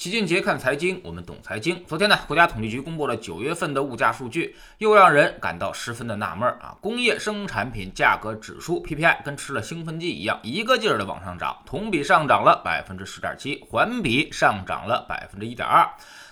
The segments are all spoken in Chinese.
齐俊杰看财经，我们懂财经。昨天呢，国家统计局公布了九月份的物价数据，又让人感到十分的纳闷啊！工业生产品价格指数 PPI 跟吃了兴奋剂一样，一个劲儿的往上涨，同比上涨了百分之十点七，环比上涨了百分之一点二。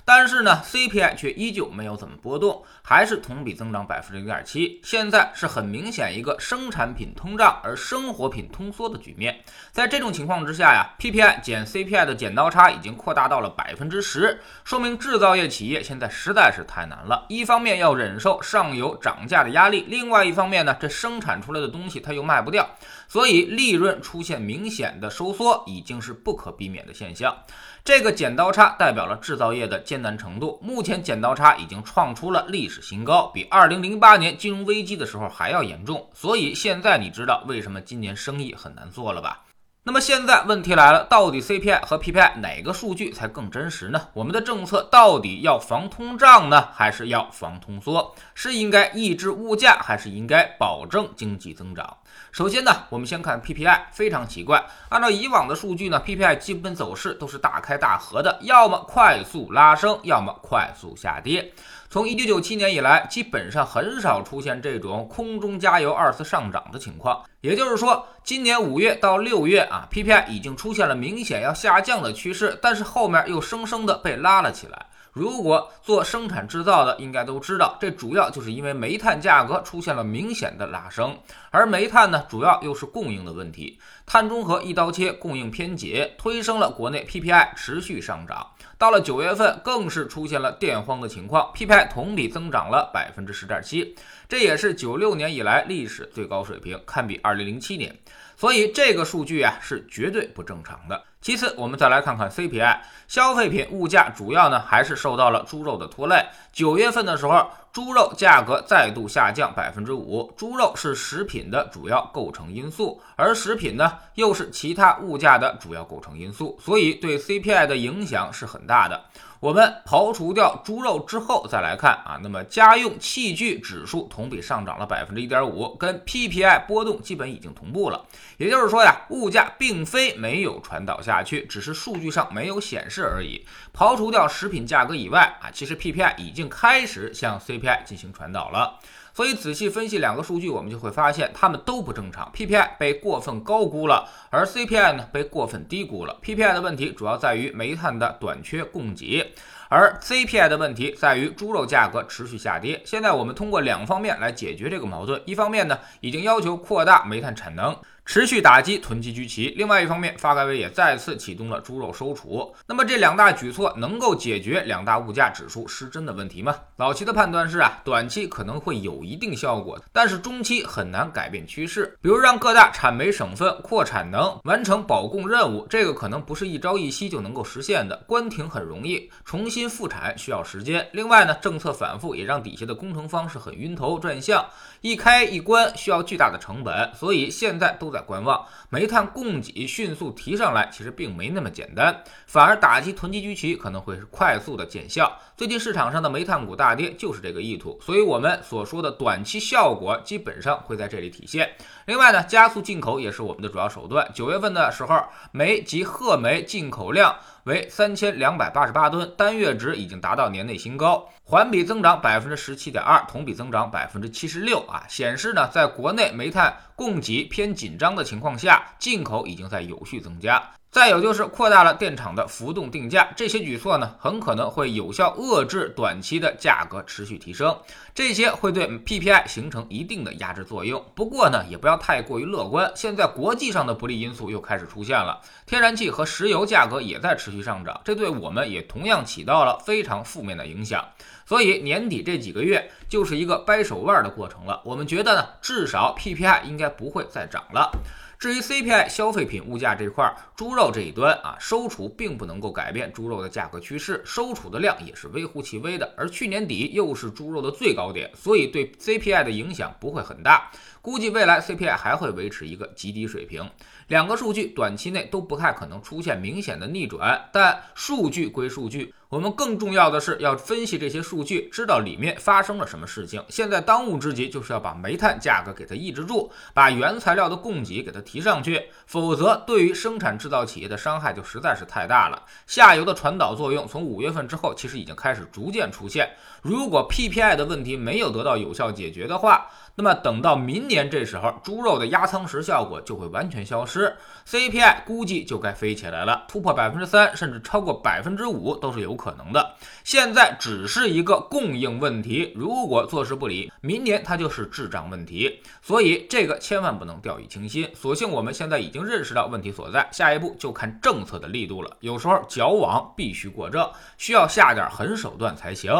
但是呢，CPI 却依旧没有怎么波动，还是同比增长百分之零点七。现在是很明显一个生产品通胀而生活品通缩的局面。在这种情况之下呀，PPI 减 CPI 的剪刀差已经扩大到了百分之十，说明制造业企业现在实在是太难了。一方面要忍受上游涨价的压力，另外一方面呢，这生产出来的东西它又卖不掉，所以利润出现明显的收缩已经是不可避免的现象。这个剪刀差代表了制造业的难程度。目前剪刀差已经创出了历史新高，比二零零八年金融危机的时候还要严重。所以现在你知道为什么今年生意很难做了吧？那么现在问题来了，到底 CPI 和 PPI 哪个数据才更真实呢？我们的政策到底要防通胀呢，还是要防通缩？是应该抑制物价，还是应该保证经济增长？首先呢，我们先看 PPI，非常奇怪，按照以往的数据呢，PPI 基本走势都是大开大合的，要么快速拉升，要么快速下跌。从一九九七年以来，基本上很少出现这种空中加油二次上涨的情况。也就是说，今年五月到六月啊，PPI 已经出现了明显要下降的趋势，但是后面又生生的被拉了起来。如果做生产制造的，应该都知道，这主要就是因为煤炭价格出现了明显的拉升，而煤炭呢，主要又是供应的问题，碳中和一刀切，供应偏紧，推升了国内 PPI 持续上涨。到了九月份，更是出现了电荒的情况，PPI 同比增长了百分之十点七，这也是九六年以来历史最高水平，堪比二零零七年。所以这个数据啊是绝对不正常的。其次，我们再来看看 CPI，消费品物价主要呢还是受到了猪肉的拖累。九月份的时候，猪肉价格再度下降百分之五。猪肉是食品的主要构成因素，而食品呢又是其他物价的主要构成因素，所以对 CPI 的影响是很大的。我们刨除掉猪肉之后再来看啊，那么家用器具指数同比上涨了百分之一点五，跟 PPI 波动基本已经同步了。也就是说呀，物价并非没有传导下去，只是数据上没有显示而已。刨除掉食品价格以外啊，其实 PPI 已经开始向 CPI 进行传导了。所以仔细分析两个数据，我们就会发现它们都不正常。PPI 被过分高估了，而 CPI 呢被过分低估了。PPI 的问题主要在于煤炭的短缺供给，而 CPI 的问题在于猪肉价格持续下跌。现在我们通过两方面来解决这个矛盾：一方面呢，已经要求扩大煤炭产能。持续打击囤积居奇。另外一方面，发改委也再次启动了猪肉收储。那么这两大举措能够解决两大物价指数失真的问题吗？老齐的判断是啊，短期可能会有一定效果，但是中期很难改变趋势。比如让各大产煤省份扩产能，完成保供任务，这个可能不是一朝一夕就能够实现的。关停很容易，重新因复产需要时间。另外呢，政策反复也让底下的工程方是很晕头转向，一开一关需要巨大的成本，所以现在都在。观望，煤炭供给迅速提上来，其实并没那么简单，反而打击囤积居奇可能会是快速的见效。最近市场上的煤炭股大跌就是这个意图，所以我们所说的短期效果基本上会在这里体现。另外呢，加速进口也是我们的主要手段。九月份的时候，煤及褐煤进口量为三千两百八十八吨，单月值已经达到年内新高，环比增长百分之十七点二，同比增长百分之七十六啊，显示呢，在国内煤炭供给偏紧张的情况下，进口已经在有序增加。再有就是扩大了电厂的浮动定价，这些举措呢，很可能会有效遏制短期的价格持续提升，这些会对 PPI 形成一定的压制作用。不过呢，也不要太过于乐观，现在国际上的不利因素又开始出现了，天然气和石油价格也在持续上涨，这对我们也同样起到了非常负面的影响。所以年底这几个月就是一个掰手腕的过程了。我们觉得呢，至少 PPI 应该不会再涨了。至于 CPI 消费品物价这块，猪肉这一端啊，收储并不能够改变猪肉的价格趋势，收储的量也是微乎其微的。而去年底又是猪肉的最高点，所以对 CPI 的影响不会很大。估计未来 CPI 还会维持一个极低水平。两个数据短期内都不太可能出现明显的逆转，但数据归数据，我们更重要的是要分析这些数据，知道里面发生了什么事情。现在当务之急就是要把煤炭价格给它抑制住，把原材料的供给给它提上去，否则对于生产制造企业的伤害就实在是太大了。下游的传导作用从五月份之后其实已经开始逐渐出现。如果 PPI 的问题没有得到有效解决的话，那么等到明年这时候，猪肉的压舱石效果就会完全消失，CPI 估计就该飞起来了，突破百分之三，甚至超过百分之五都是有可能的。现在只是一个供应问题，如果坐视不理，明年它就是滞胀问题。所以这个千万不能掉以轻心。所幸我们现在已经认识到问题所在，下一步就看政策的力度了。有时候矫枉必须过正，需要下点狠手段才行。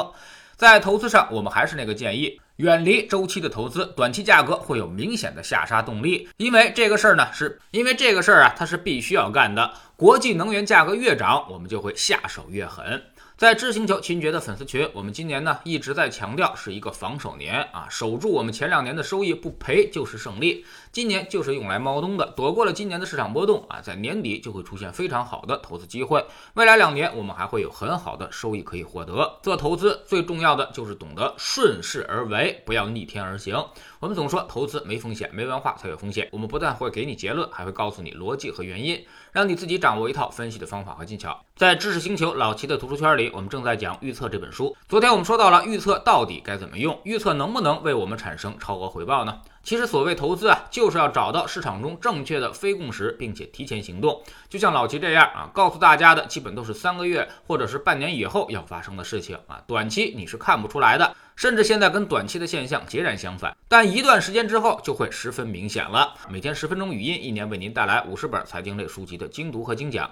在投资上，我们还是那个建议。远离周期的投资，短期价格会有明显的下杀动力，因为这个事儿呢，是因为这个事儿啊，它是必须要干的。国际能源价格越涨，我们就会下手越狠。在知星球秦爵的粉丝群，我们今年呢一直在强调是一个防守年啊，守住我们前两年的收益不赔就是胜利。今年就是用来猫冬的，躲过了今年的市场波动啊，在年底就会出现非常好的投资机会。未来两年我们还会有很好的收益可以获得。做投资最重要的就是懂得顺势而为，不要逆天而行。我们总说投资没风险，没文化才有风险。我们不但会给你结论，还会告诉你逻辑和原因，让你自己掌握一套分析的方法和技巧。在知识星球老齐的读书圈里，我们正在讲《预测》这本书。昨天我们说到了预测到底该怎么用，预测能不能为我们产生超额回报呢？其实所谓投资啊，就是要找到市场中正确的非共识，并且提前行动。就像老齐这样啊，告诉大家的基本都是三个月或者是半年以后要发生的事情啊，短期你是看不出来的，甚至现在跟短期的现象截然相反。但一段时间之后就会十分明显了。每天十分钟语音，一年为您带来五十本财经类书籍的精读和精讲。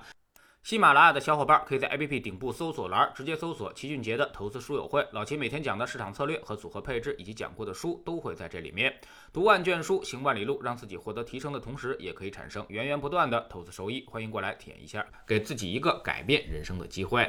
喜马拉雅的小伙伴可以在 APP 顶部搜索栏直接搜索齐俊杰的投资书友会，老齐每天讲的市场策略和组合配置，以及讲过的书都会在这里面。读万卷书，行万里路，让自己获得提升的同时，也可以产生源源不断的投资收益。欢迎过来体验一下，给自己一个改变人生的机会。